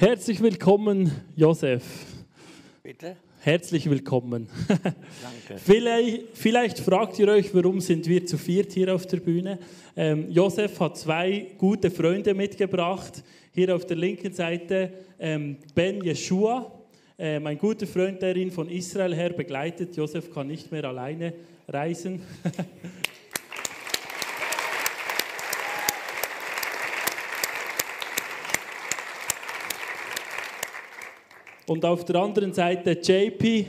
Herzlich willkommen, Josef. Bitte? Herzlich willkommen. Danke. Vielleicht, vielleicht fragt ihr euch, warum sind wir zu viert hier auf der Bühne? Ähm, Josef hat zwei gute Freunde mitgebracht. Hier auf der linken Seite ähm, Ben Yeshua, ähm, ein guter Freund, der ihn von Israel her begleitet. Josef kann nicht mehr alleine reisen. Und auf der anderen Seite JP,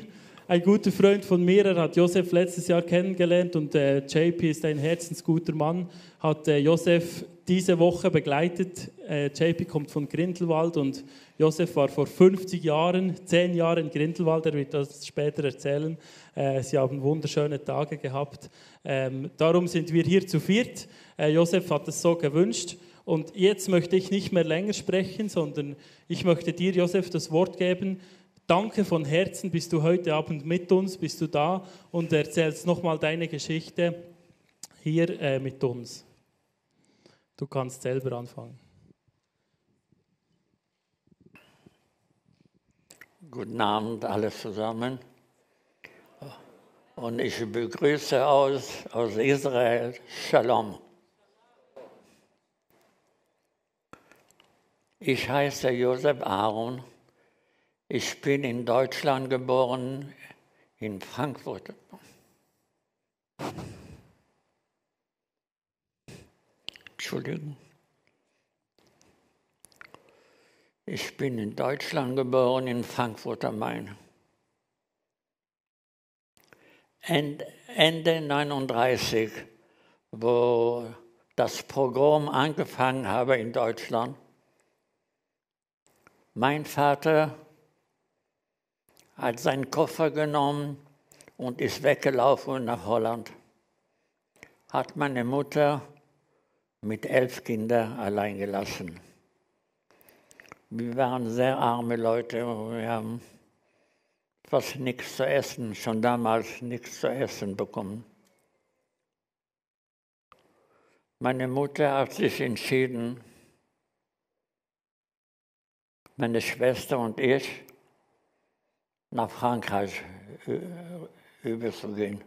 ein guter Freund von mir, er hat Josef letztes Jahr kennengelernt und äh, JP ist ein herzensguter Mann, hat äh, Josef diese Woche begleitet. Äh, JP kommt von Grindelwald und Josef war vor 50 Jahren, 10 Jahren in Grindelwald, er wird das später erzählen. Äh, sie haben wunderschöne Tage gehabt. Ähm, darum sind wir hier zu viert. Äh, Josef hat es so gewünscht. Und jetzt möchte ich nicht mehr länger sprechen, sondern ich möchte dir, Josef, das Wort geben. Danke von Herzen, bist du heute Abend mit uns, bist du da und erzählst nochmal deine Geschichte hier äh, mit uns. Du kannst selber anfangen. Guten Abend alle zusammen. Und ich begrüße aus, aus Israel Shalom. Ich heiße Josef Aaron. Ich bin in Deutschland geboren, in Frankfurt. Entschuldigung. Ich bin in Deutschland geboren, in Frankfurt am Main. Ende 1939, wo das Programm angefangen habe in Deutschland, mein Vater hat seinen Koffer genommen und ist weggelaufen nach Holland. Hat meine Mutter mit elf Kindern allein gelassen. Wir waren sehr arme Leute wir haben fast nichts zu essen, schon damals nichts zu essen bekommen. Meine Mutter hat sich entschieden, meine Schwester und ich nach Frankreich äh, überzugehen.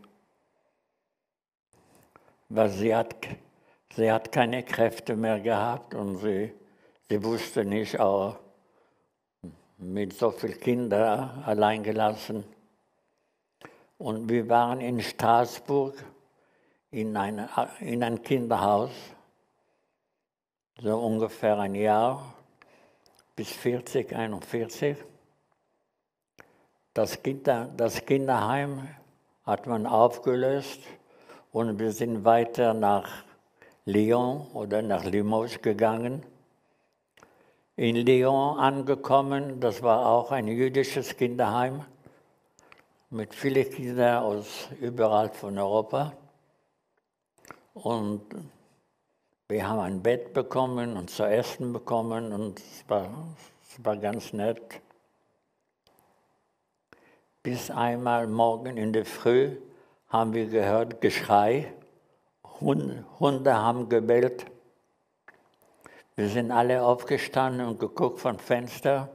Weil sie hat, sie hat keine Kräfte mehr gehabt und sie, sie wusste nicht auch mit so vielen Kindern allein gelassen. Und wir waren in Straßburg in, eine, in ein Kinderhaus, so ungefähr ein Jahr bis 40, 41. Das, Kinder, das Kinderheim hat man aufgelöst und wir sind weiter nach Lyon oder nach Limoges gegangen. In Lyon angekommen, das war auch ein jüdisches Kinderheim mit vielen Kindern aus überall von Europa. Und wir haben ein Bett bekommen und zu essen bekommen und es war, es war ganz nett. Bis einmal morgen in der Früh haben wir gehört Geschrei, Hunde, Hunde haben gebellt. Wir sind alle aufgestanden und geguckt vom Fenster.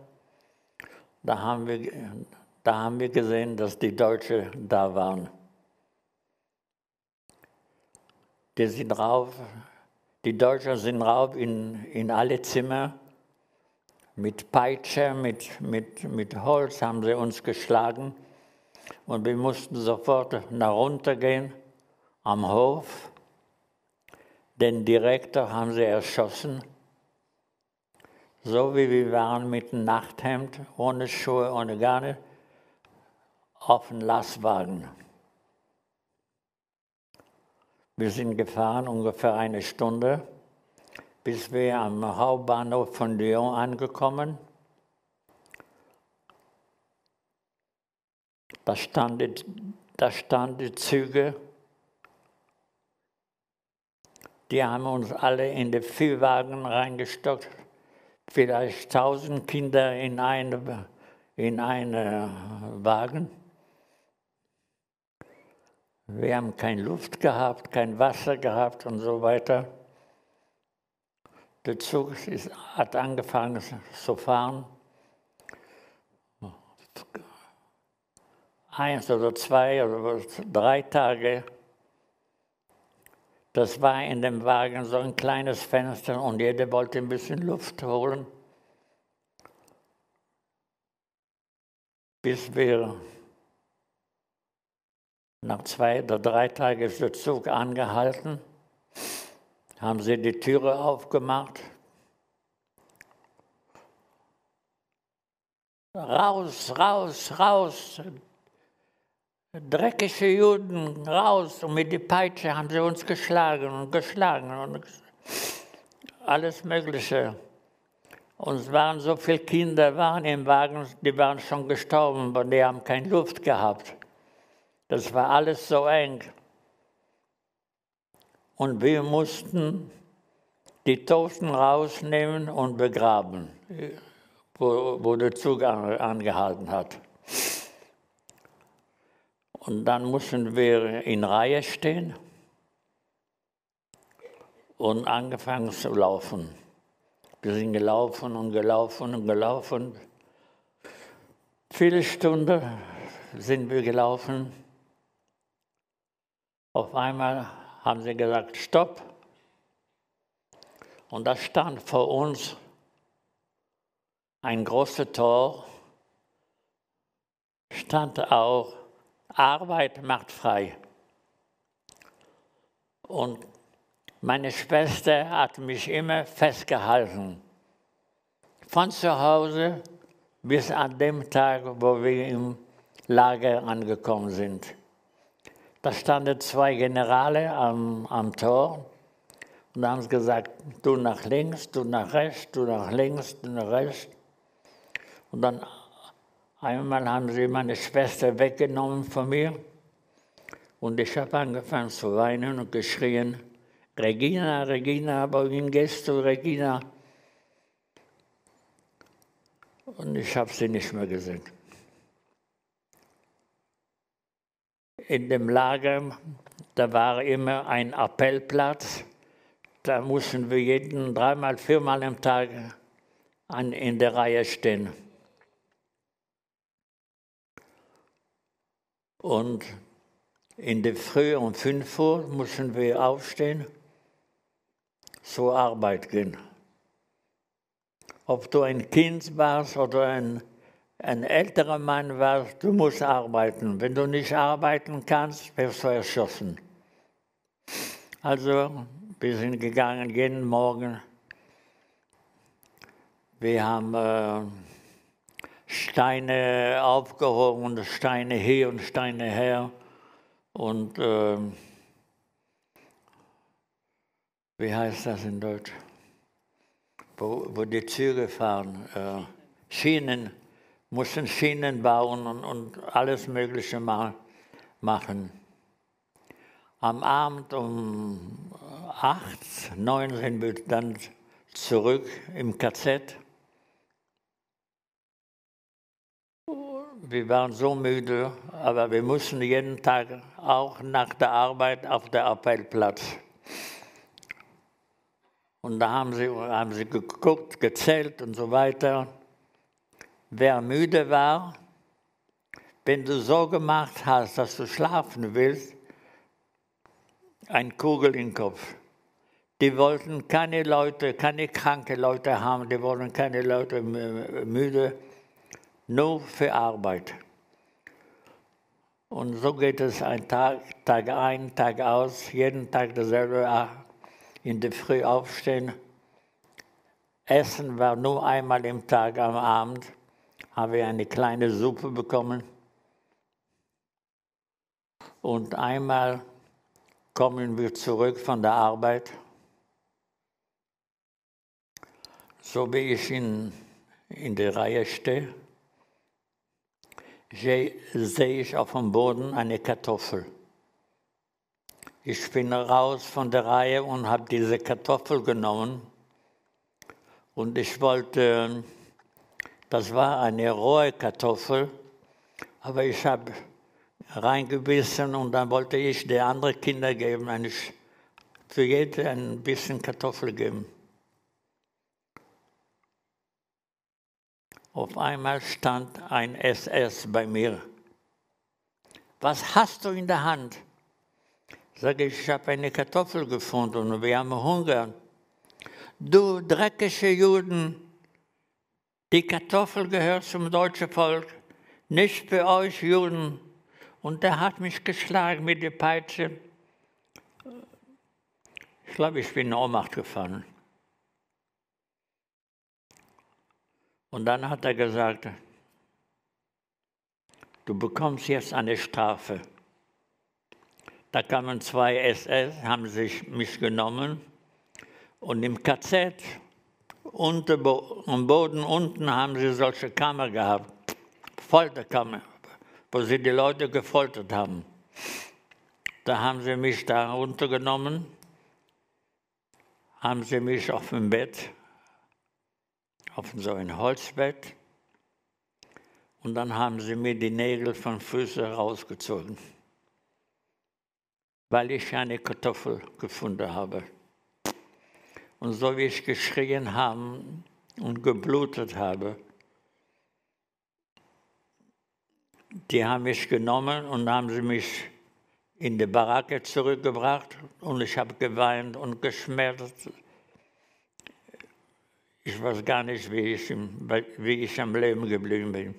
Da haben wir, da haben wir gesehen, dass die Deutschen da waren. Die sind drauf, die Deutschen sind rauf in, in alle Zimmer. Mit Peitsche, mit, mit, mit Holz haben sie uns geschlagen. Und wir mussten sofort nach runter gehen am Hof. Den Direktor haben sie erschossen. So wie wir waren mit dem Nachthemd, ohne Schuhe, ohne Garne, auf dem Lastwagen. Wir sind gefahren ungefähr eine Stunde, bis wir am Hauptbahnhof von Lyon angekommen. Da standen, da standen die Züge. Die haben uns alle in die Viehwagen reingestockt. Vielleicht tausend Kinder in einen in eine Wagen. Wir haben keine Luft gehabt, kein Wasser gehabt und so weiter. Der Zug ist, hat angefangen zu fahren. Eins oder zwei oder drei Tage. Das war in dem Wagen so ein kleines Fenster und jeder wollte ein bisschen Luft holen. Bis wir nach zwei oder drei Tagen ist der Zug angehalten, haben sie die Türe aufgemacht. Raus, raus, raus, dreckige Juden, raus. Und mit der Peitsche haben sie uns geschlagen und geschlagen und alles Mögliche. Und es waren so viele Kinder waren im Wagen, die waren schon gestorben, aber die haben keine Luft gehabt. Das war alles so eng. Und wir mussten die Toten rausnehmen und begraben, wo, wo der Zug angehalten hat. Und dann mussten wir in Reihe stehen und angefangen zu laufen. Wir sind gelaufen und gelaufen und gelaufen. Viele Stunden sind wir gelaufen. Auf einmal haben sie gesagt, stopp. Und da stand vor uns ein großes Tor, stand auch, Arbeit macht frei. Und meine Schwester hat mich immer festgehalten. Von zu Hause bis an dem Tag, wo wir im Lager angekommen sind. Da standen zwei Generale am, am Tor und haben gesagt, du nach links, du nach rechts, du nach links, du nach rechts. Und dann einmal haben sie meine Schwester weggenommen von mir und ich habe angefangen zu weinen und geschrien, Regina, Regina, wohin gehst du, Regina? Und ich habe sie nicht mehr gesehen. In dem Lager, da war immer ein Appellplatz. Da mussten wir jeden dreimal, viermal am Tag an, in der Reihe stehen. Und in der Früh um 5 Uhr mussten wir aufstehen, zur Arbeit gehen. Ob du ein Kind warst oder ein ein älterer Mann war, du musst arbeiten. Wenn du nicht arbeiten kannst, wirst du erschossen. Also, wir sind gegangen jeden Morgen. Wir haben äh, Steine aufgehoben, Steine hier und Steine her. Und äh, wie heißt das in Deutsch? Wo, wo die Züge fahren, äh, Schienen mussten Schienen bauen und, und alles Mögliche mal machen. Am Abend um acht, neun sind wir dann zurück im KZ. Wir waren so müde, aber wir mussten jeden Tag auch nach der Arbeit auf der Appellplatz. Und da haben sie, haben sie geguckt, gezählt und so weiter wer müde war, wenn du so gemacht hast, dass du schlafen willst, ein Kugel im Kopf. Die wollten keine Leute, keine kranke Leute haben, die wollten keine Leute müde, nur für Arbeit. Und so geht es ein Tag, Tag ein, Tag aus, jeden Tag dasselbe, in der Früh aufstehen. Essen war nur einmal im Tag am Abend habe ich eine kleine Suppe bekommen. Und einmal kommen wir zurück von der Arbeit. So wie ich in, in der Reihe stehe, sehe ich auf dem Boden eine Kartoffel. Ich bin raus von der Reihe und habe diese Kartoffel genommen und ich wollte das war eine rohe Kartoffel, aber ich habe reingebissen und dann wollte ich den anderen Kindern geben, eine, für jeden ein bisschen Kartoffel geben. Auf einmal stand ein SS bei mir was hast du in der Hand? Sage ich, ich habe eine Kartoffel gefunden und wir haben Hunger. Du dreckige Juden, die Kartoffel gehört zum deutschen Volk, nicht für euch Juden. Und der hat mich geschlagen mit der Peitsche. Ich glaube, ich bin in Ohnmacht gefallen. Und dann hat er gesagt, du bekommst jetzt eine Strafe. Da kamen zwei SS, haben sich mich genommen und im KZ, unter, am Boden unten haben sie solche Kammer gehabt, Folterkammer, wo sie die Leute gefoltert haben. Da haben sie mich da runtergenommen, haben sie mich auf dem Bett, auf so ein Holzbett, und dann haben sie mir die Nägel von Füßen rausgezogen, weil ich eine Kartoffel gefunden habe. Und so wie ich geschrien habe und geblutet habe, die haben mich genommen und haben sie mich in die Baracke zurückgebracht und ich habe geweint und geschmerzt. Ich weiß gar nicht, wie ich, wie ich am Leben geblieben bin.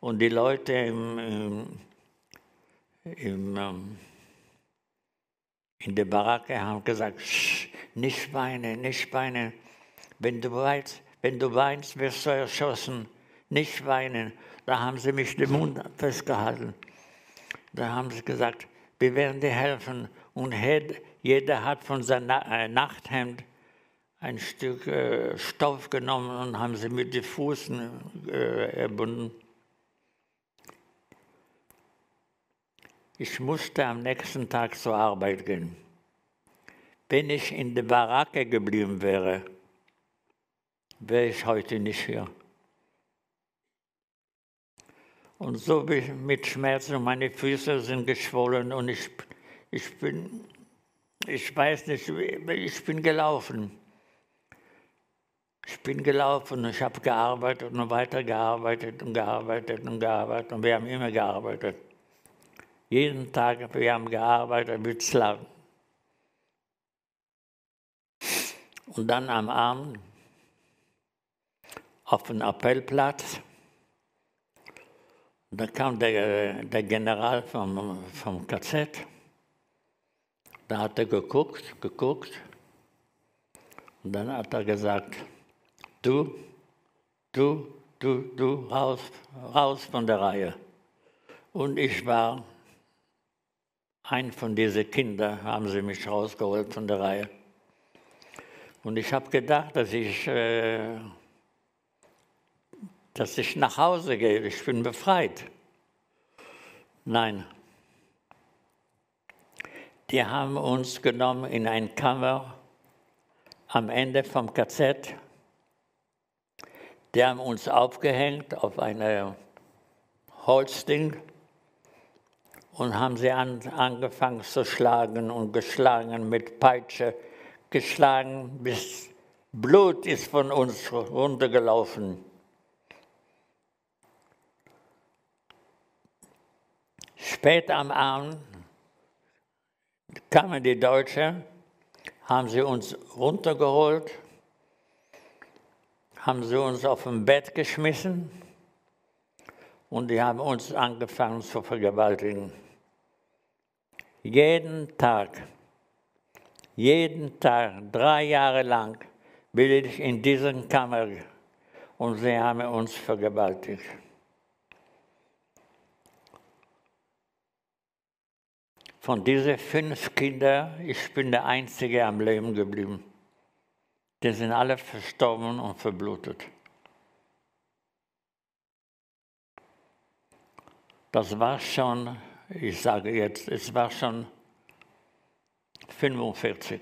Und die Leute im, im, im, ähm, in der Baracke haben gesagt, nicht weinen, nicht weinen. Wenn du weinst, wenn du weinst, wirst du erschossen. Nicht weinen. Da haben sie mich den Mund festgehalten. Da haben sie gesagt, wir werden dir helfen. Und jeder hat von seinem äh, Nachthemd ein Stück äh, Stoff genommen und haben sie mit den Füßen äh, erbunden. Ich musste am nächsten Tag zur Arbeit gehen. Wenn ich in der Baracke geblieben wäre, wäre ich heute nicht hier. Und so bin ich mit Schmerzen, meine Füße sind geschwollen und ich, ich bin, ich weiß nicht, ich bin gelaufen. Ich bin gelaufen, ich habe gearbeitet und weiter gearbeitet und gearbeitet und gearbeitet und wir haben immer gearbeitet. Jeden Tag, wir haben gearbeitet mit Slaven. Und dann am Abend auf den Appellplatz. Da kam der, der General vom, vom KZ. Da hat er geguckt, geguckt. Und dann hat er gesagt, du, du, du, du, raus, raus von der Reihe. Und ich war ein von diesen Kindern haben sie mich rausgeholt von der Reihe. Und ich habe gedacht, dass ich, äh, dass ich nach Hause gehe, ich bin befreit. Nein. Die haben uns genommen in eine Kammer am Ende vom KZ. Die haben uns aufgehängt auf eine Holzding und haben sie an, angefangen zu schlagen und geschlagen mit Peitsche, geschlagen, bis Blut ist von uns runtergelaufen. Spät am Abend kamen die Deutschen, haben sie uns runtergeholt, haben sie uns auf dem Bett geschmissen und die haben uns angefangen zu vergewaltigen. Jeden Tag, jeden Tag, drei Jahre lang bin ich in diesen Kammer und sie haben uns vergewaltigt. Von diesen fünf Kindern, ich bin der Einzige am Leben geblieben. Die sind alle verstorben und verblutet. Das war schon ich sage jetzt, es war schon 45.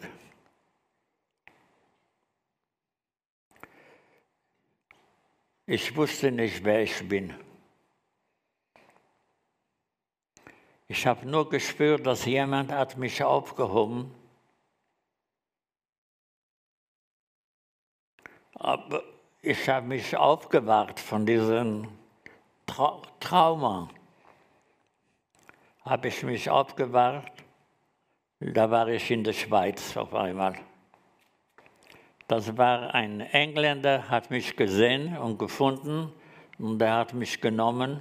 Ich wusste nicht, wer ich bin. Ich habe nur gespürt, dass jemand hat mich aufgehoben. Aber ich habe mich aufgewacht von diesem Tra Trauma. habe ich mich aufgewacht. Da war ich in der Schweiz auf einmal. Das war ein Engländer, hat mich gesehen und gefunden und er hat mich genommen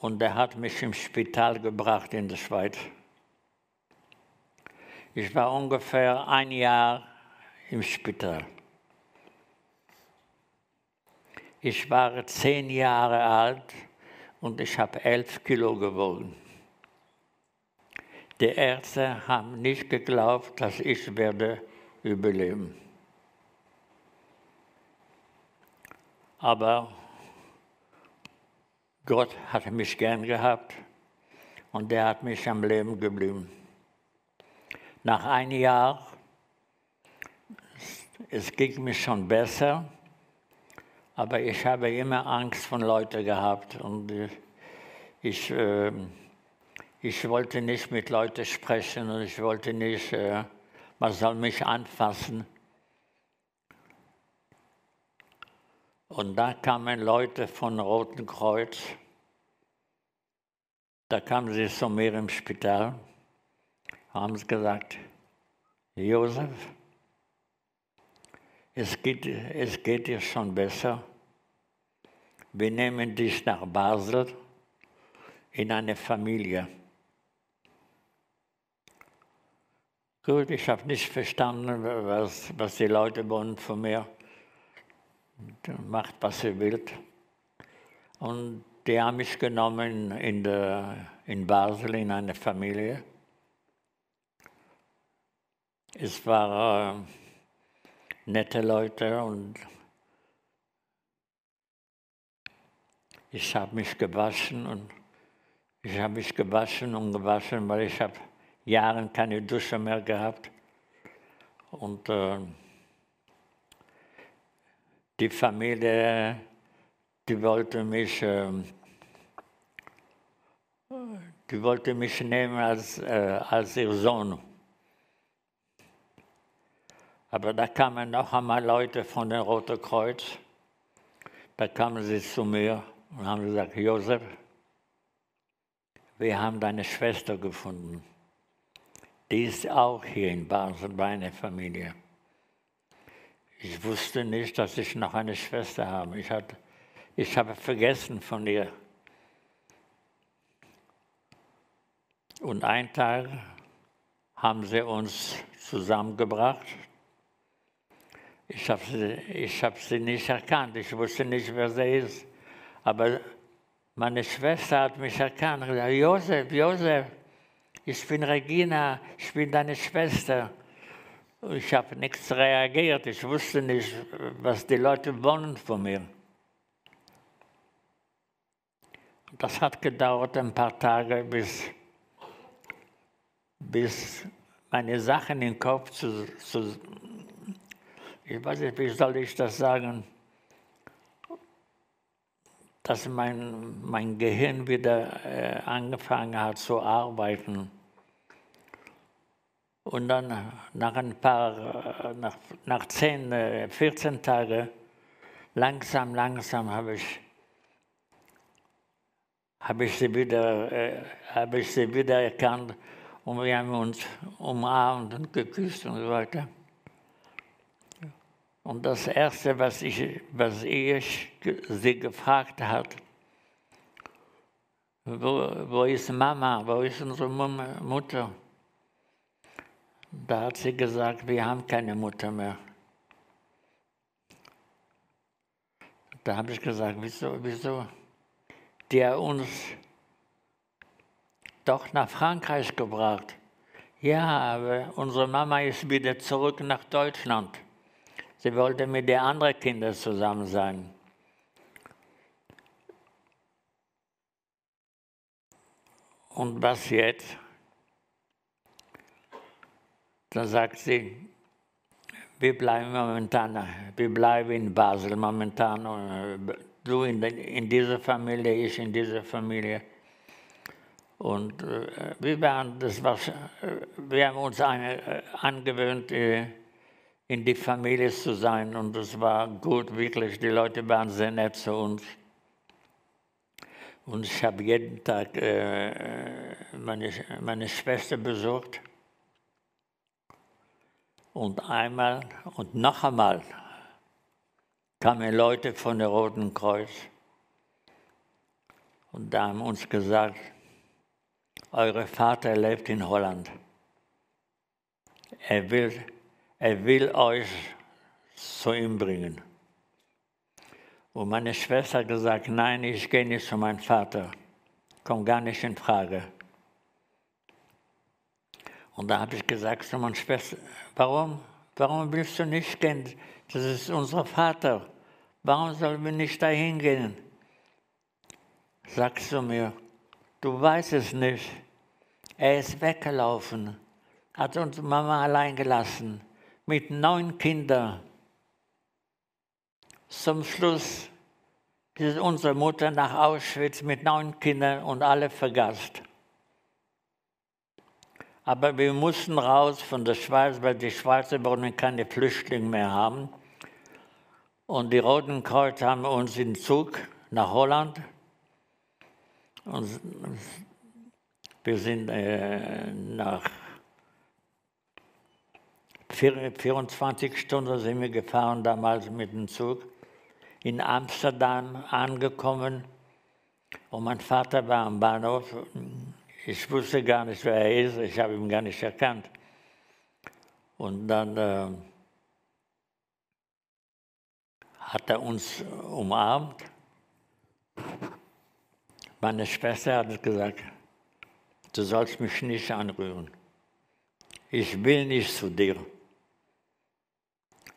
und er hat mich im Spital gebracht in der Schweiz. Ich war ungefähr ein Jahr im Spital. Ich war zehn Jahre alt und ich habe elf Kilo gewogen. Die Ärzte haben nicht geglaubt, dass ich werde überleben. Aber Gott hat mich gern gehabt und er hat mich am Leben geblieben. Nach einem Jahr, es ging mir schon besser, aber ich habe immer Angst von Leuten gehabt und ich, äh, ich wollte nicht mit Leuten sprechen und ich wollte nicht, äh, man soll mich anfassen. Und da kamen Leute von Roten Kreuz, da kamen sie zu mir im Spital, haben sie gesagt, Josef, es geht, es geht dir schon besser. Wir nehmen dich nach Basel in eine Familie. Gut, ich habe nicht verstanden, was, was die Leute wollen von mir. Macht, was ihr wollt. Und die haben mich genommen in, der, in Basel in eine Familie. Es war äh, nette Leute und ich habe mich gewaschen und ich habe mich gewaschen und gewaschen, weil ich habe Jahre keine Dusche mehr gehabt und äh, die Familie, die wollte mich, äh, die wollte mich nehmen als, äh, als ihr Sohn. Aber da kamen noch einmal Leute von dem Roten Kreuz. Da kamen sie zu mir und haben gesagt, Josef, wir haben deine Schwester gefunden. Die ist auch hier in Basel bei einer Familie. Ich wusste nicht, dass ich noch eine Schwester habe. Ich, hatte, ich habe vergessen von ihr. Und einen Tag haben sie uns zusammengebracht, ich habe sie, hab sie nicht erkannt, ich wusste nicht, wer sie ist. Aber meine Schwester hat mich erkannt und gesagt, Josef, Josef, ich bin Regina, ich bin deine Schwester. Ich habe nichts reagiert, ich wusste nicht, was die Leute wollen von mir. Das hat gedauert ein paar Tage, bis, bis meine Sachen im Kopf zu, zu, ich weiß nicht, wie soll ich das sagen, dass mein, mein Gehirn wieder äh, angefangen hat zu arbeiten. Und dann nach ein paar, nach, nach 10, 14 äh, Tagen, langsam, langsam habe ich, habe ich sie wieder, äh, habe ich sie wieder erkannt und wir haben uns umarmt und geküsst und so weiter. Und das Erste, was ich, was ich sie gefragt hat, wo, wo ist Mama, wo ist unsere Mutter? Da hat sie gesagt, wir haben keine Mutter mehr. Da habe ich gesagt, wieso, wieso? Hat uns doch nach Frankreich gebracht. Ja, aber unsere Mama ist wieder zurück nach Deutschland. Sie wollte mit den anderen Kindern zusammen sein. Und was jetzt? Da sagt sie, wir bleiben momentan, wir bleiben in Basel momentan. Du in, in dieser Familie, ich in dieser Familie. Und äh, wir, waren, das war, wir haben uns eine, äh, angewöhnt, äh, in die Familie zu sein. Und es war gut, wirklich. Die Leute waren sehr nett zu uns. Und ich habe jeden Tag äh, meine, meine Schwester besucht. Und einmal und noch einmal kamen Leute von der Roten Kreuz und da haben uns gesagt, euer Vater lebt in Holland. Er will, er will euch zu ihm bringen. Und meine Schwester hat gesagt, nein, ich gehe nicht zu meinem Vater. Kommt gar nicht in Frage. Und da habe ich gesagt zu meiner Schwester, warum, warum willst du nicht gehen? Das ist unser Vater. Warum sollen wir nicht dahin gehen? Sagst du mir, du weißt es nicht. Er ist weggelaufen, hat uns Mama allein gelassen, mit neun Kindern. Zum Schluss ist unsere Mutter nach Auschwitz mit neun Kindern und alle vergast. Aber wir mussten raus von der Schweiz, weil die Schweizer wollten keine Flüchtlinge mehr haben. Und die Roten Kreuz haben uns in Zug nach Holland. Und wir sind äh, nach 24 Stunden sind wir gefahren damals mit dem Zug in Amsterdam angekommen und mein Vater war am Bahnhof. Ich wusste gar nicht, wer er ist, ich habe ihn gar nicht erkannt. Und dann äh, hat er uns umarmt. Meine Schwester hat gesagt, du sollst mich nicht anrühren. Ich will nicht zu dir.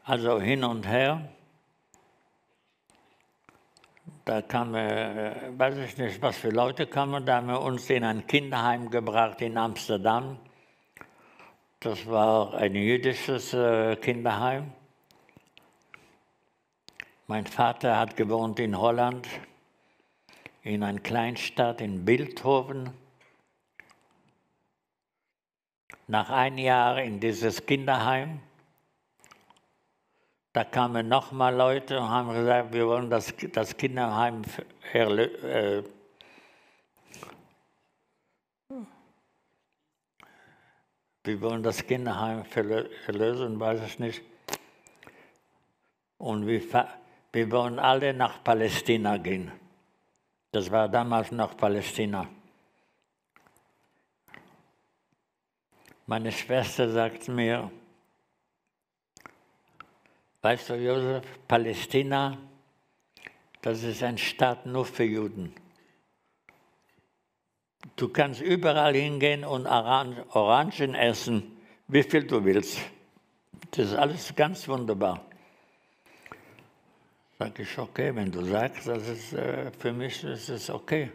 Also hin und her. Da kamen, äh, weiß ich nicht, was für Leute kamen, da haben wir uns in ein Kinderheim gebracht in Amsterdam. Das war ein jüdisches äh, Kinderheim. Mein Vater hat gewohnt in Holland, in einer Kleinstadt in Bildhoven. Nach einem Jahr in dieses Kinderheim, da kamen nochmal Leute und haben gesagt, wir wollen das, das Kinderheim äh, wir wollen das Kinderheim verlösen, weiß ich nicht. Und wir wir wollen alle nach Palästina gehen. Das war damals noch Palästina. Meine Schwester sagt mir, weißt du, Josef, Palästina, das ist ein Staat nur für Juden. Du kannst überall hingehen und Orangen essen, wie viel du willst. Das ist alles ganz wunderbar. Sag ich, okay, wenn du sagst, das ist äh, für mich ist es okay.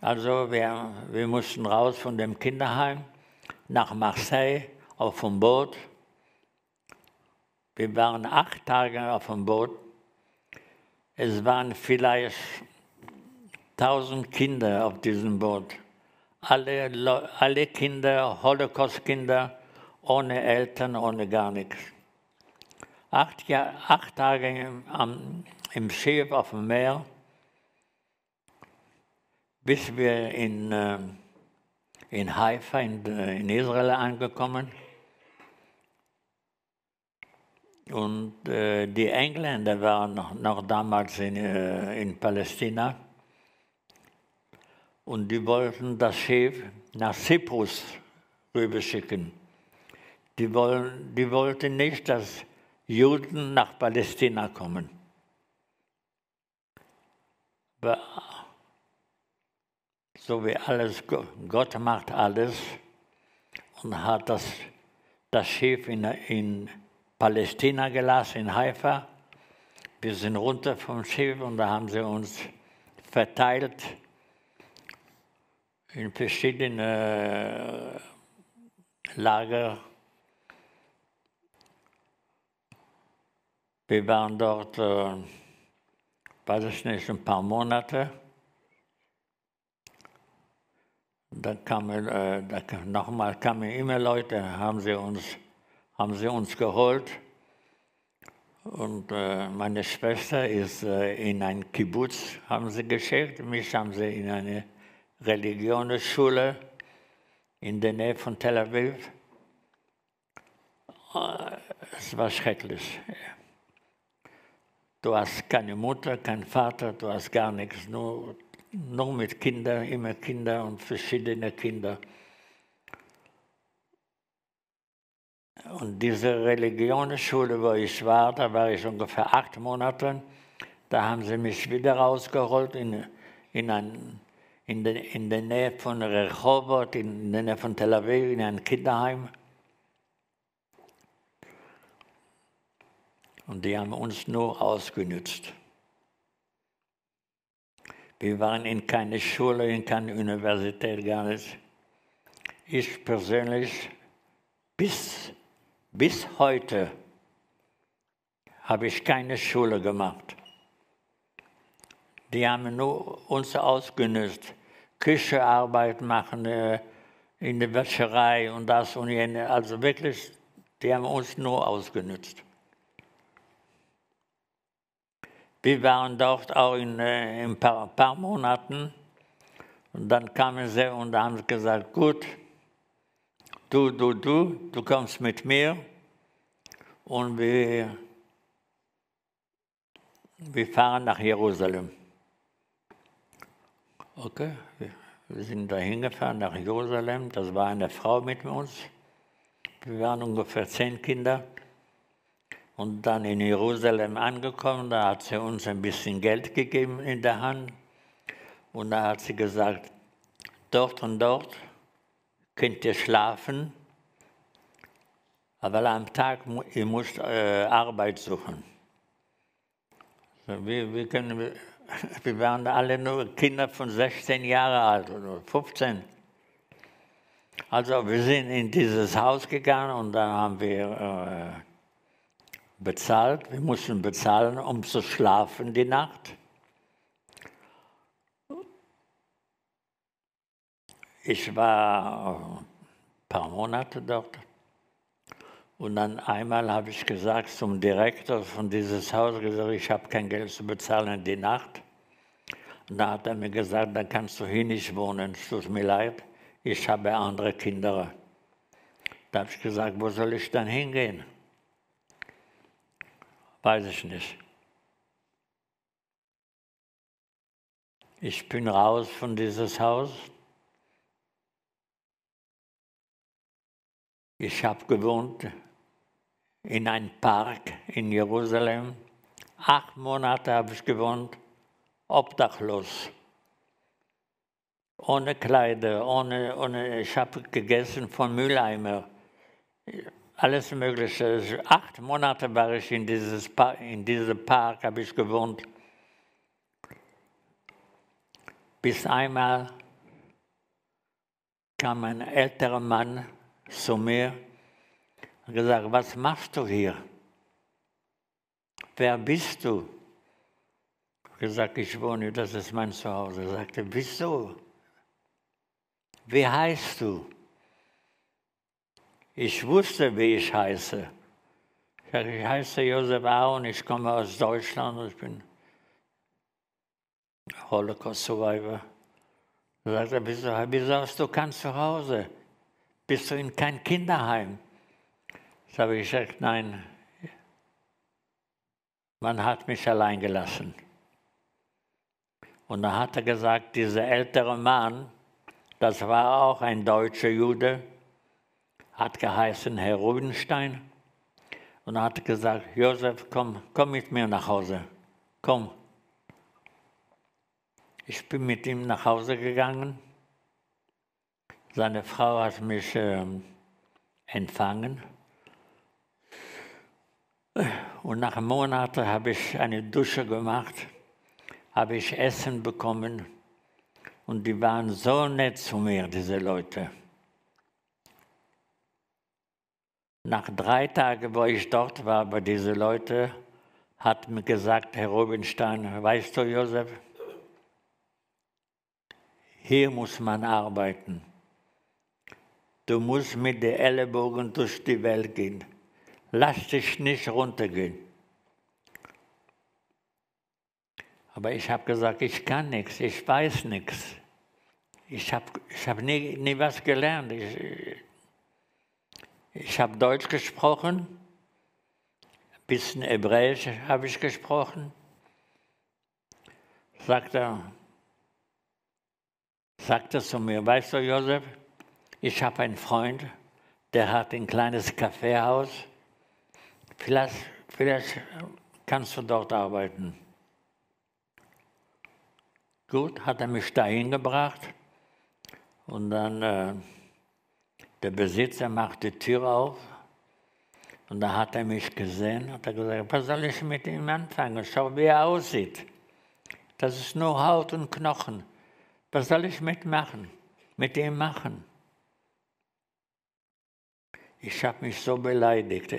Also wir, wir mussten raus von dem Kinderheim nach Marseille auf dem Boot. Wir waren acht Tage auf dem Boot. Es waren vielleicht tausend Kinder auf diesem Boot. Alle, alle Kinder, Holocaust-Kinder, ohne Eltern, ohne gar nichts acht, Jahr, acht Tage im, am, im Schiff auf dem Meer, bis wir in, äh, in Haifa in, äh, in Israel angekommen. Und äh, die Engländer waren noch, noch damals in, äh, in Palästina. Und die wollten das Schiff nach Cyprus rüberschicken. Die, wollen, die wollten nicht, dass Juden nach Palästina kommen. Aber so wie alles, Gott macht alles und hat das, das Schiff in, in Palästina gelassen, in Haifa. Wir sind runter vom Schiff und da haben sie uns verteilt in verschiedene Lager Wir waren dort, äh, weiß ich nicht, ein paar Monate. Dann kamen, äh, nochmal kamen immer Leute, haben sie uns, haben sie uns geholt. Und äh, meine Schwester ist äh, in ein Kibbutz, haben sie geschickt. Mich haben sie in eine Religionsschule in der Nähe von Tel Aviv. Äh, es war schrecklich. Du hast keine Mutter, keinen Vater, du hast gar nichts, nur, nur mit Kindern, immer Kinder und verschiedene Kinder. Und diese Religionsschule, wo ich war, da war ich ungefähr acht Monate. Da haben sie mich wieder rausgeholt in, in, ein, in, de, in der Nähe von Rehovot, in der Nähe von Tel Aviv, in ein Kinderheim. Und die haben uns nur ausgenützt. Wir waren in keine Schule, in keine Universität, gar nicht. Ich persönlich bis bis heute habe ich keine Schule gemacht. Die haben nur uns ausgenutzt. Küchearbeit machen, äh, in der Wäscherei und das und jene. Also wirklich, die haben uns nur ausgenutzt. Wir waren dort auch in, äh, in ein paar, paar Monaten und dann kamen sie und haben gesagt, gut, du, du, du, du kommst mit mir und wir, wir fahren nach Jerusalem. Okay, wir sind da hingefahren nach Jerusalem. Das war eine Frau mit uns. Wir waren ungefähr zehn Kinder. Und dann in Jerusalem angekommen, da hat sie uns ein bisschen Geld gegeben in der Hand. Und da hat sie gesagt, dort und dort könnt ihr schlafen, aber am Tag ihr müsst äh, Arbeit suchen. Wir, wir, können, wir waren alle nur Kinder von 16 Jahren alt oder 15. Also wir sind in dieses Haus gegangen und dann haben wir äh, bezahlt. Wir mussten bezahlen, um zu schlafen die Nacht. Ich war ein paar Monate dort. Und dann einmal habe ich gesagt zum Direktor von dieses Haus, gesagt, ich habe kein Geld zu bezahlen die Nacht. Und da hat er mir gesagt, dann kannst du hier nicht wohnen, es tut mir leid, ich habe andere Kinder. Da habe ich gesagt, wo soll ich dann hingehen? Weiß ich nicht. Ich bin raus von dieses Haus, Ich habe gewohnt in einem Park in Jerusalem. Acht Monate habe ich gewohnt, obdachlos. Ohne Kleider, ohne, ohne ich habe gegessen von Mülleimer. Alles Mögliche. Acht Monate war ich in, dieses Park, in diesem Park, habe ich gewohnt. Bis einmal kam ein älterer Mann zu mir und gesagt, was machst du hier? Wer bist du? Ich habe gesagt, ich wohne, das ist mein Zuhause. Er sagte, wieso? Wie heißt du? Ich wusste, wie ich heiße. Ich, sagte, ich heiße Josef Aaron, ich komme aus Deutschland und ich bin Holocaust-Survivor. Er sagte, wieso, wieso hast du kein Zuhause? Bist du in kein Kinderheim? Das habe ich gesagt, nein, man hat mich allein gelassen. Und da hat er gesagt, dieser ältere Mann, das war auch ein deutscher Jude, hat geheißen Herr Rubinstein. Und hat gesagt, Josef, komm, komm mit mir nach Hause, komm. Ich bin mit ihm nach Hause gegangen seine Frau hat mich äh, empfangen. Und nach Monaten habe ich eine Dusche gemacht, habe ich Essen bekommen. Und die waren so nett zu mir, diese Leute. Nach drei Tagen, wo ich dort war bei diesen Leuten, hat mir gesagt, Herr Rubinstein, weißt du, Josef, hier muss man arbeiten. Du musst mit den Ellenbogen durch die Welt gehen. Lass dich nicht runtergehen. Aber ich habe gesagt, ich kann nichts, ich weiß nichts. Ich habe ich hab nie, nie was gelernt. Ich, ich habe Deutsch gesprochen, ein bisschen Hebräisch habe ich gesprochen. Sagt er, sagte zu mir, weißt du, Josef, ich habe einen Freund, der hat ein kleines Kaffeehaus. Vielleicht, vielleicht kannst du dort arbeiten. Gut, hat er mich dahin gebracht und dann äh, der Besitzer macht die Tür auf und da hat er mich gesehen und hat gesagt, was soll ich mit ihm anfangen? Schau, wie er aussieht. Das ist nur Haut und Knochen. Was soll ich mitmachen? Mit ihm machen? Ich habe mich so beleidigt.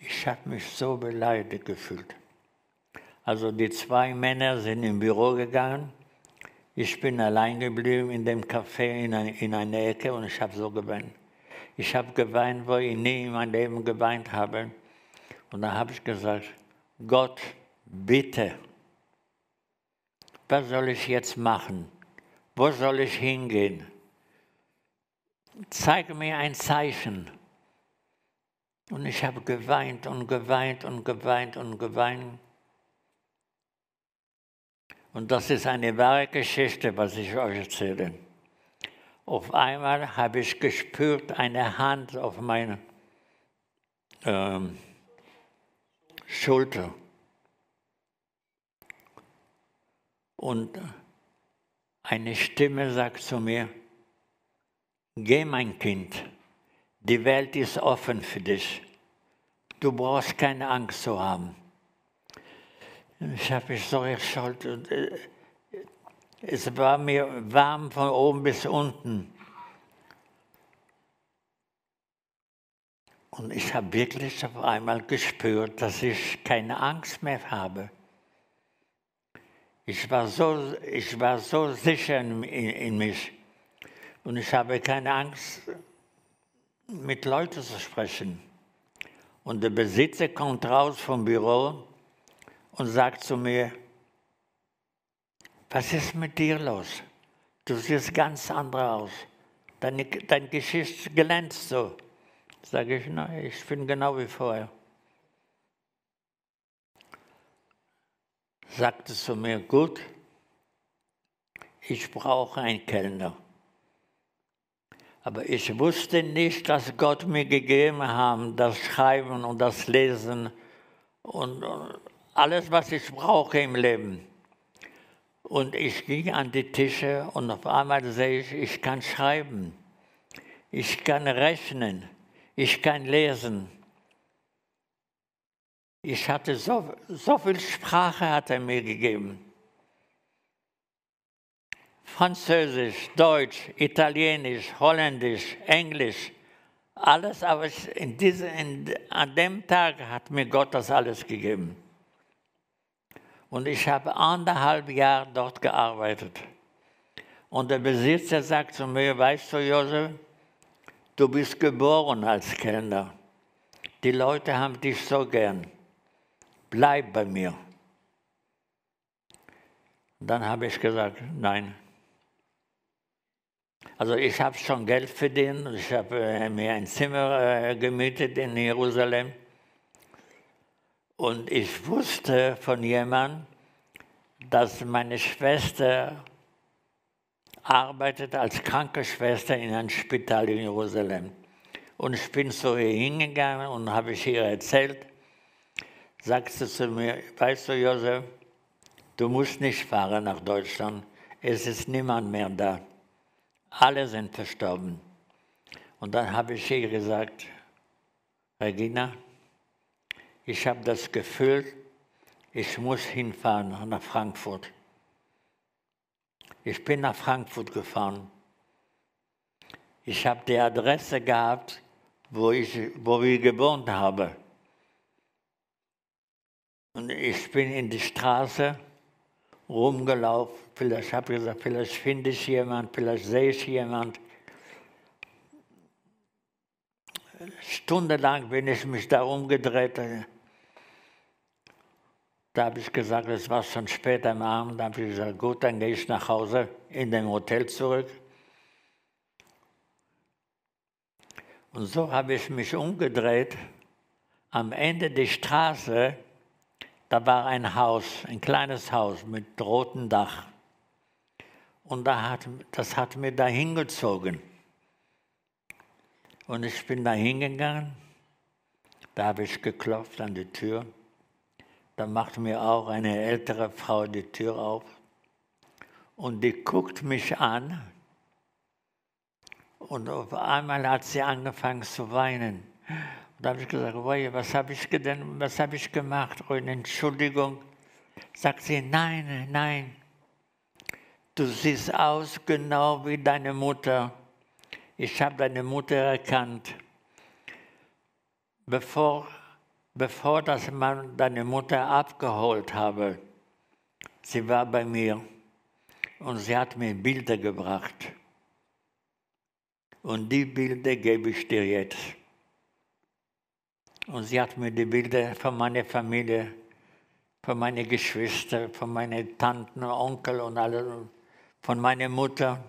Ich habe mich so beleidigt gefühlt. Also die zwei Männer sind im Büro gegangen. Ich bin allein geblieben in dem Café in, eine, in einer Ecke und ich habe so geweint. Ich habe geweint, wo ich nie in meinem Leben geweint habe. Und dann habe ich gesagt, Gott, bitte, was soll ich jetzt machen? Wo soll ich hingehen? Zeige mir ein Zeichen. Und ich habe geweint und geweint und geweint und geweint. Und das ist eine wahre Geschichte, was ich euch erzähle. Auf einmal habe ich gespürt eine Hand auf meine ähm, Schulter. Und eine Stimme sagt zu mir, geh mein Kind, die Welt ist offen für dich. Du brauchst keine Angst zu haben. Ich habe mich so erschaut. Äh, es war mir warm von oben bis unten. Und ich habe wirklich auf einmal gespürt, dass ich keine Angst mehr habe. Ich war so, ich war so sicher in, in, in mich. Und ich habe keine Angst, mit Leuten zu sprechen. Und der Besitzer kommt raus vom Büro und sagt zu mir, was ist mit dir los? Du siehst ganz anders aus. Deine, dein Geschichte glänzt so. Sage ich, nein, ich bin genau wie vorher. Sagte zu mir, gut, ich brauche einen Kellner. Aber ich wusste nicht, dass Gott mir gegeben hat, das Schreiben und das Lesen und, alles, was ich brauche im Leben. Und ich ging an die Tische und auf einmal sehe ich, ich kann schreiben, ich kann rechnen, ich kann lesen. Ich hatte so, so viel Sprache hat er mir gegeben. Französisch, Deutsch, Italienisch, Holländisch, Englisch, alles, aber in diese, in, an dem Tag hat mir Gott das alles gegeben. Und ich habe anderthalb Jahre dort gearbeitet. Und der Besitzer sagt zu mir, weißt du, Josef, du bist geboren als Kellner. Die Leute haben dich so gern. Bleib bei mir. Dann habe ich gesagt, nein. Also ich habe schon Geld verdient. Ich habe äh, mir ein Zimmer äh, gemietet in Jerusalem. Und ich wusste von jemandem, dass meine Schwester arbeitet als Krankenschwester in einem Spital in Jerusalem. Und ich bin so hier hingegangen und habe ihr erzählt, sagte sie zu mir, weißt du, Josef, du musst nicht fahren nach Deutschland, es ist niemand mehr da. Alle sind verstorben. Und dann habe ich ihr gesagt, Regina, ich habe das Gefühl, ich muss hinfahren nach Frankfurt. Ich bin nach Frankfurt gefahren. Ich habe die Adresse gehabt, wo ich, wo ich gewohnt habe. Und ich bin in die Straße rumgelaufen. Vielleicht habe ich gesagt, vielleicht finde ich jemand, vielleicht sehe ich jemand. Stundenlang bin ich mich da umgedreht. Da habe ich gesagt, es war schon spät am Abend, da habe ich gesagt, gut, dann gehe ich nach Hause in dem Hotel zurück. Und so habe ich mich umgedreht. Am Ende der Straße, da war ein Haus, ein kleines Haus mit rotem Dach. Und da hat, das hat mir da hingezogen. Und ich bin da hingegangen, da habe ich geklopft an die Tür. Da macht mir auch eine ältere Frau die Tür auf. Und die guckt mich an. Und auf einmal hat sie angefangen zu weinen. Und da habe ich gesagt, was habe ich, denn, was hab ich gemacht? Und Entschuldigung. Sagt sie, nein, nein, du siehst aus genau wie deine Mutter. Ich habe deine Mutter erkannt. Bevor, bevor das man deine Mutter abgeholt habe, sie war bei mir und sie hat mir Bilder gebracht. Und die Bilder gebe ich dir jetzt. Und sie hat mir die Bilder von meiner Familie, von meinen Geschwistern, von meinen Tanten, Onkel und alle, von meiner Mutter.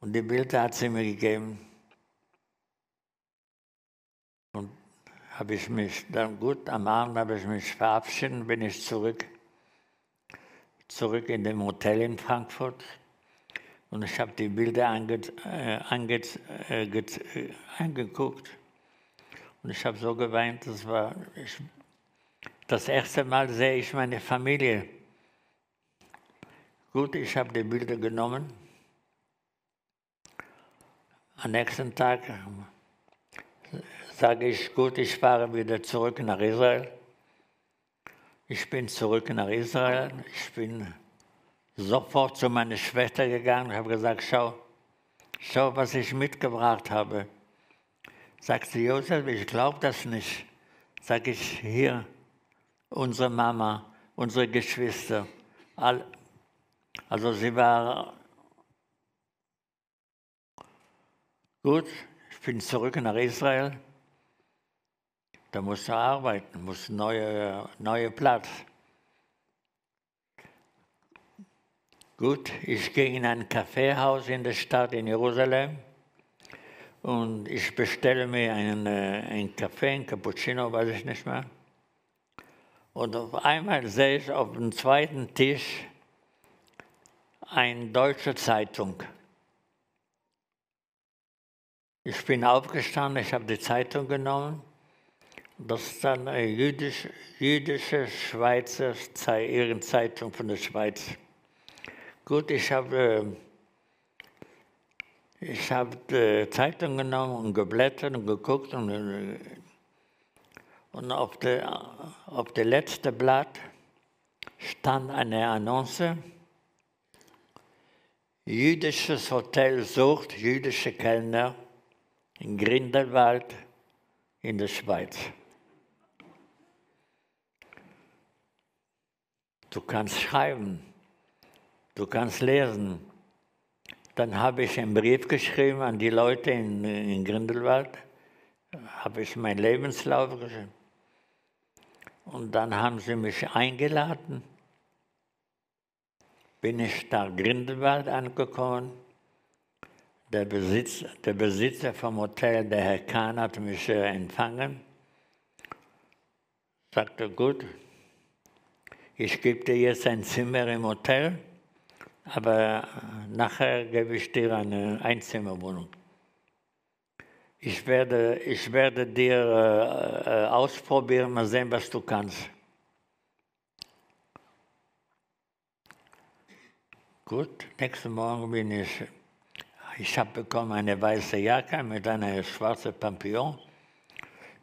Und die Bilder hat sie mir gegeben. Und habe ich mich dann gut am Abend habe ich mich verabschiedet, bin ich zurück, zurück in dem Hotel in Frankfurt. Und ich habe die Bilder ange, äh, ange, äh, äh, angeguckt. Und ich habe so geweint, das war ich, das erste Mal sehe ich meine Familie. Gut, ich habe die Bilder genommen. Am nächsten Tag sage ich, gut, ich fahre wieder zurück nach Israel. Ich bin zurück nach Israel. Ich bin sofort zu meiner Schwester gegangen und habe gesagt, schau, schau, was ich mitgebracht habe. Sagt sie, Josef, ich glaube das nicht. Sag ich, hier, unsere Mama, unsere Geschwister. Also sie war gut, ich bin zurück nach Israel. Da musste arbeiten, musste neue, neue Platz. Gut, ich gehe in ein Kaffeehaus in der Stadt in Jerusalem und ich bestelle mir einen, äh, einen Kaffee, einen Cappuccino, weiß ich nicht mehr. Und auf einmal sehe ich auf dem zweiten Tisch eine deutsche Zeitung. Ich bin aufgestanden, ich habe die Zeitung genommen. Das ist dann eine jüdische, jüdische Schweizer Zeitung von der Schweiz. Gut, ich habe äh, ich hab die Zeitung genommen und geblättert und geguckt und, äh, und auf der auf letzten Blatt stand eine Annonce. Jüdisches Hotel sucht jüdische Kellner in Grindelwald in der Schweiz. Du kannst schreiben. Du kannst lesen. Dann habe ich einen Brief geschrieben an die Leute in, in Grindelwald, habe ich meinen Lebenslauf geschrieben. Und dann haben sie mich eingeladen. Bin ich nach Grindelwald angekommen. Der, Besitz, der Besitzer vom Hotel, der Herr Kahn, hat mich äh, empfangen. Sagte, gut, ich gebe dir jetzt ein Zimmer im Hotel aber nachher gebe ich dir eine Einzimmerwohnung. Ich werde, ich werde dir äh, äh, ausprobieren, mal sehen, was du kannst. Gut, nächsten Morgen bin ich, ich habe bekommen eine weiße Jacke mit einer schwarzen Papillon.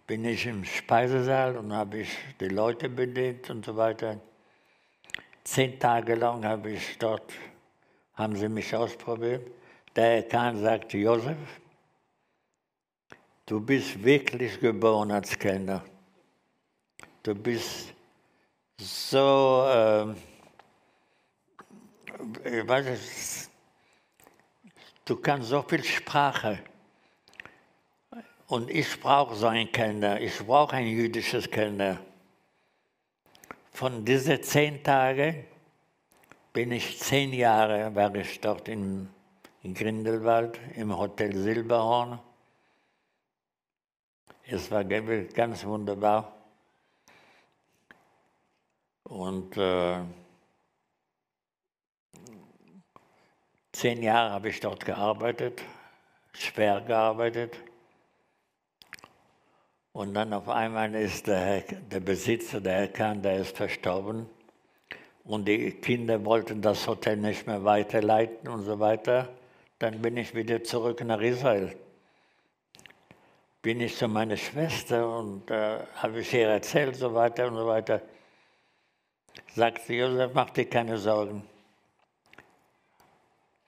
Bin ich im Speisesaal und habe ich die Leute bedient und so weiter. Zehn Tage lang habe ich dort haben sie mich ausprobiert. Der Kahn sagte, Josef, du bist wirklich geboren als Kellner. Du bist so, äh, ich weiß nicht, du kannst so viel Sprache. Und ich brauche so einen Kellner, ich brauche ein jüdisches Kellner. von diesen zehn Tagen bin ich zehn Jahre, war ich dort in, in Grindelwald im Hotel Silberhorn. Es war ganz wunderbar. Und äh, zehn Jahre habe ich dort gearbeitet, schwer gearbeitet. Und dann auf einmal ist der, der Besitzer, der Herr Kahn, der ist verstorben. Und die Kinder wollten das Hotel nicht mehr weiterleiten und so weiter. Dann bin ich wieder zurück nach Israel. Bin ich zu meiner Schwester und äh, habe ich ihr erzählt, so weiter und so weiter. Sagt sie, Josef, mach dir keine Sorgen.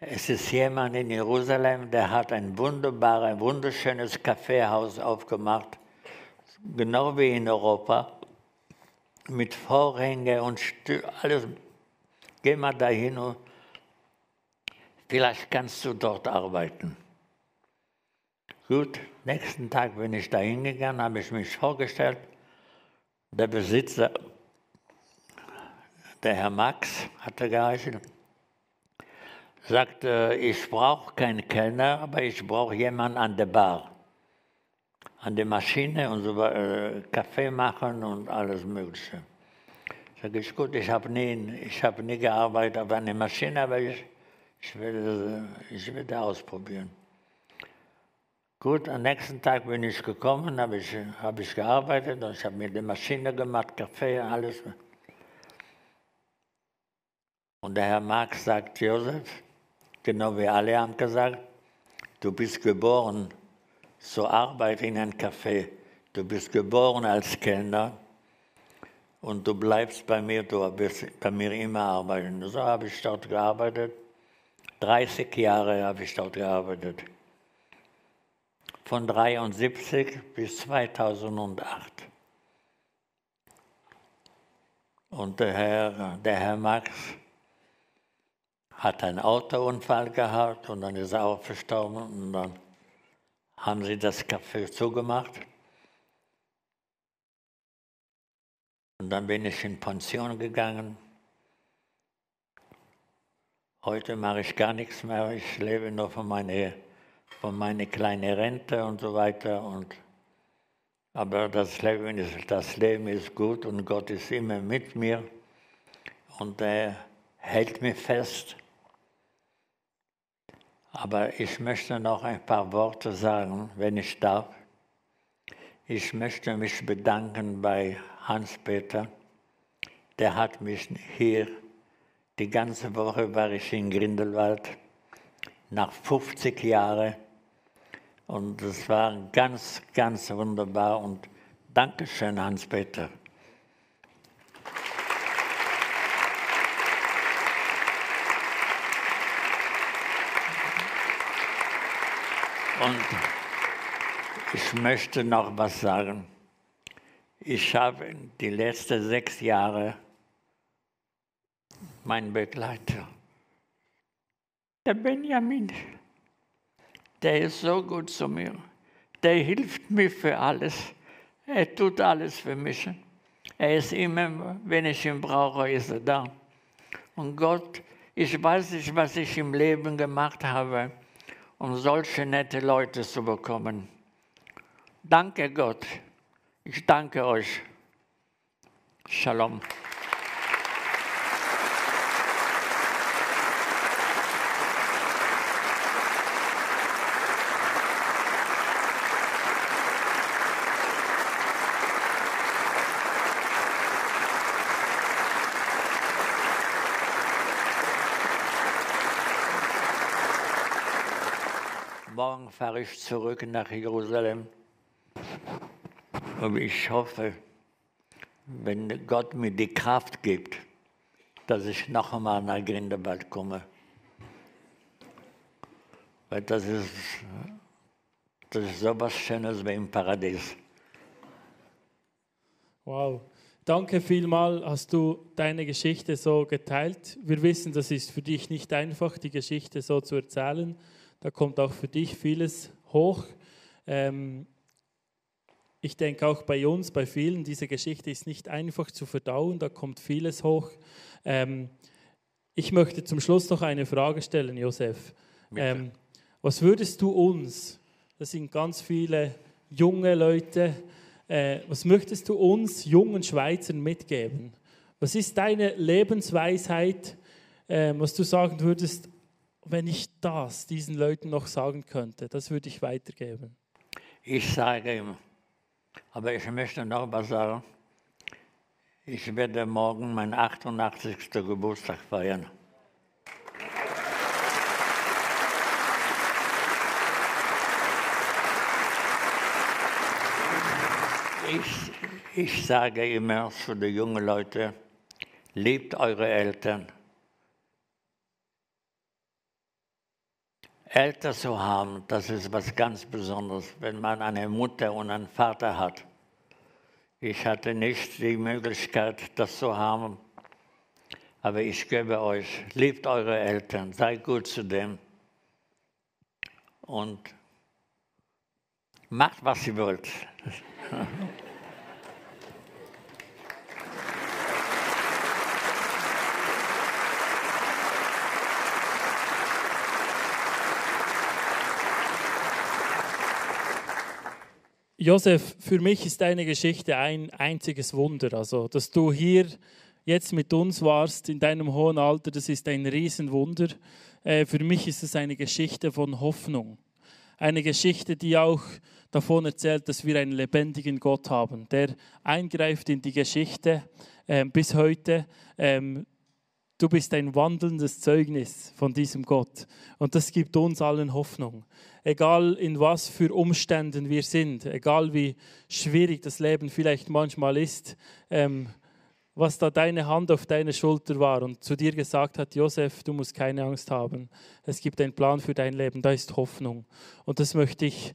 Es ist jemand in Jerusalem, der hat ein wunderbares, wunderschönes Kaffeehaus aufgemacht genau wie in Europa, mit Vorhänge und Stü alles. Geh mal dahin und vielleicht kannst du dort arbeiten. Gut, nächsten Tag bin ich da hingegangen, habe ich mich vorgestellt. Der Besitzer, der Herr Max, hatte geheißen, sagte, ich brauche keinen Kellner, aber ich brauche jemanden an der Bar an der Maschine und so äh, Kaffee machen und alles Mögliche. Sag ich, gut, ich habe nie, hab nie gearbeitet auf einer Maschine, aber ich, ich, will, ich will das ausprobieren. Gut, am nächsten Tag bin ich gekommen, habe ich, hab ich gearbeitet und ich habe mir die Maschine gemacht, Kaffee, alles. Und der Herr Marx sagt, Josef, genau wie alle haben gesagt, du bist geboren zur Arbeit in ein Café. Du bist geboren als Kellner und du bleibst bei mir, du wirst bei mir immer arbeiten. So habe ich dort gearbeitet. 30 Jahre habe ich dort gearbeitet. Von 1973 bis 2008. Und der Herr, der Herr Max hat einen Autounfall gehabt und dann ist er auch verstorben. Und dann haben sie das Café zugemacht. Und dann bin ich in Pension gegangen. Heute mache ich gar nichts mehr. Ich lebe nur von meiner, von meiner kleinen Rente und so weiter. Und, aber das Leben, ist, das Leben ist gut und Gott ist immer mit mir. Und er hält mich fest. Aber ich möchte noch ein paar Worte sagen, wenn ich darf. Ich möchte mich bedanken bei Hans-Peter. Der hat mich hier, die ganze Woche war ich in Grindelwald, nach 50 Jahren. Und es war ganz, ganz wunderbar. Und Dankeschön, Hans-Peter. Und ich möchte noch was sagen. Ich habe die letzten sechs Jahre meinen Begleiter, der Benjamin, der ist so gut zu mir. Der hilft mir für alles. Er tut alles für mich. Er ist immer, wenn ich ihn brauche, ist er da. Und Gott, ich weiß nicht, was ich im Leben gemacht habe um solche nette Leute zu bekommen. Danke Gott. Ich danke euch. Shalom. morgen fahre ich zurück nach Jerusalem. Und ich hoffe, wenn Gott mir die Kraft gibt, dass ich noch einmal nach Grindelwald komme. Weil das ist, das ist so was Schönes wie im Paradies. Wow. Danke vielmal, hast du deine Geschichte so geteilt. Wir wissen, das ist für dich nicht einfach, die Geschichte so zu erzählen. Da kommt auch für dich vieles hoch. Ähm, ich denke auch bei uns, bei vielen, diese Geschichte ist nicht einfach zu verdauen, da kommt vieles hoch. Ähm, ich möchte zum Schluss noch eine Frage stellen, Josef. Ähm, was würdest du uns, das sind ganz viele junge Leute, äh, was möchtest du uns jungen Schweizern mitgeben? Was ist deine Lebensweisheit, äh, was du sagen würdest, wenn ich das diesen Leuten noch sagen könnte? Das würde ich weitergeben. Ich sage ihm, aber ich möchte noch was sagen. Ich werde morgen meinen 88. Geburtstag feiern. Ich, ich sage immer zu den jungen Leuten, liebt eure Eltern. Eltern zu haben, das ist was ganz Besonderes, wenn man eine Mutter und einen Vater hat. Ich hatte nicht die Möglichkeit, das zu haben, aber ich gebe euch, liebt eure Eltern, seid gut zu dem und macht, was ihr wollt. Josef, für mich ist deine Geschichte ein einziges Wunder. Also, dass du hier jetzt mit uns warst in deinem hohen Alter, das ist ein Riesenwunder. Äh, für mich ist es eine Geschichte von Hoffnung. Eine Geschichte, die auch davon erzählt, dass wir einen lebendigen Gott haben, der eingreift in die Geschichte äh, bis heute. Ähm, du bist ein wandelndes Zeugnis von diesem Gott. Und das gibt uns allen Hoffnung egal in was für Umständen wir sind, egal wie schwierig das Leben vielleicht manchmal ist, ähm, was da deine Hand auf deine Schulter war und zu dir gesagt hat, Josef, du musst keine Angst haben. Es gibt einen Plan für dein Leben, da ist Hoffnung. Und das möchte ich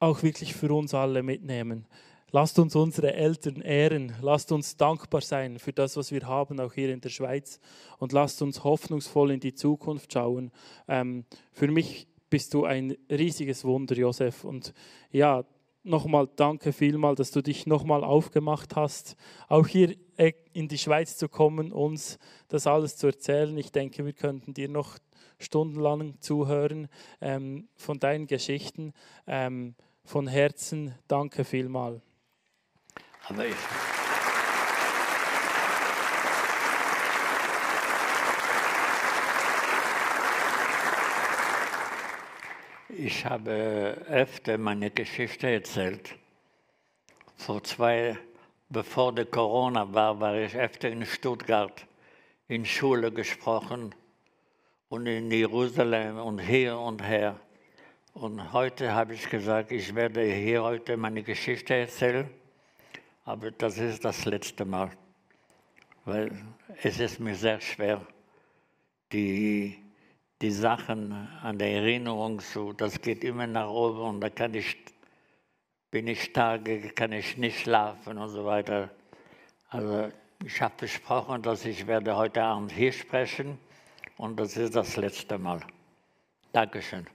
auch wirklich für uns alle mitnehmen. Lasst uns unsere Eltern ehren. Lasst uns dankbar sein für das, was wir haben, auch hier in der Schweiz. Und lasst uns hoffnungsvoll in die Zukunft schauen. Ähm, für mich bist du ein riesiges Wunder, Josef. Und ja, nochmal danke vielmal, dass du dich nochmal aufgemacht hast, auch hier in die Schweiz zu kommen, uns das alles zu erzählen. Ich denke, wir könnten dir noch stundenlang zuhören ähm, von deinen Geschichten. Ähm, von Herzen danke vielmal. Ich Ich habe öfter meine Geschichte erzählt. Vor zwei, bevor der Corona war, war ich öfter in Stuttgart in Schule gesprochen und in Jerusalem und hier und her. Und heute habe ich gesagt, ich werde hier heute meine Geschichte erzählen, aber das ist das letzte Mal, weil es ist mir sehr schwer, die die Sachen an der Erinnerung so, das geht immer nach oben und da kann ich, bin ich Tage, kann ich nicht schlafen und so weiter. Also ich habe versprochen, dass ich werde heute Abend hier sprechen und das ist das letzte Mal. Dankeschön.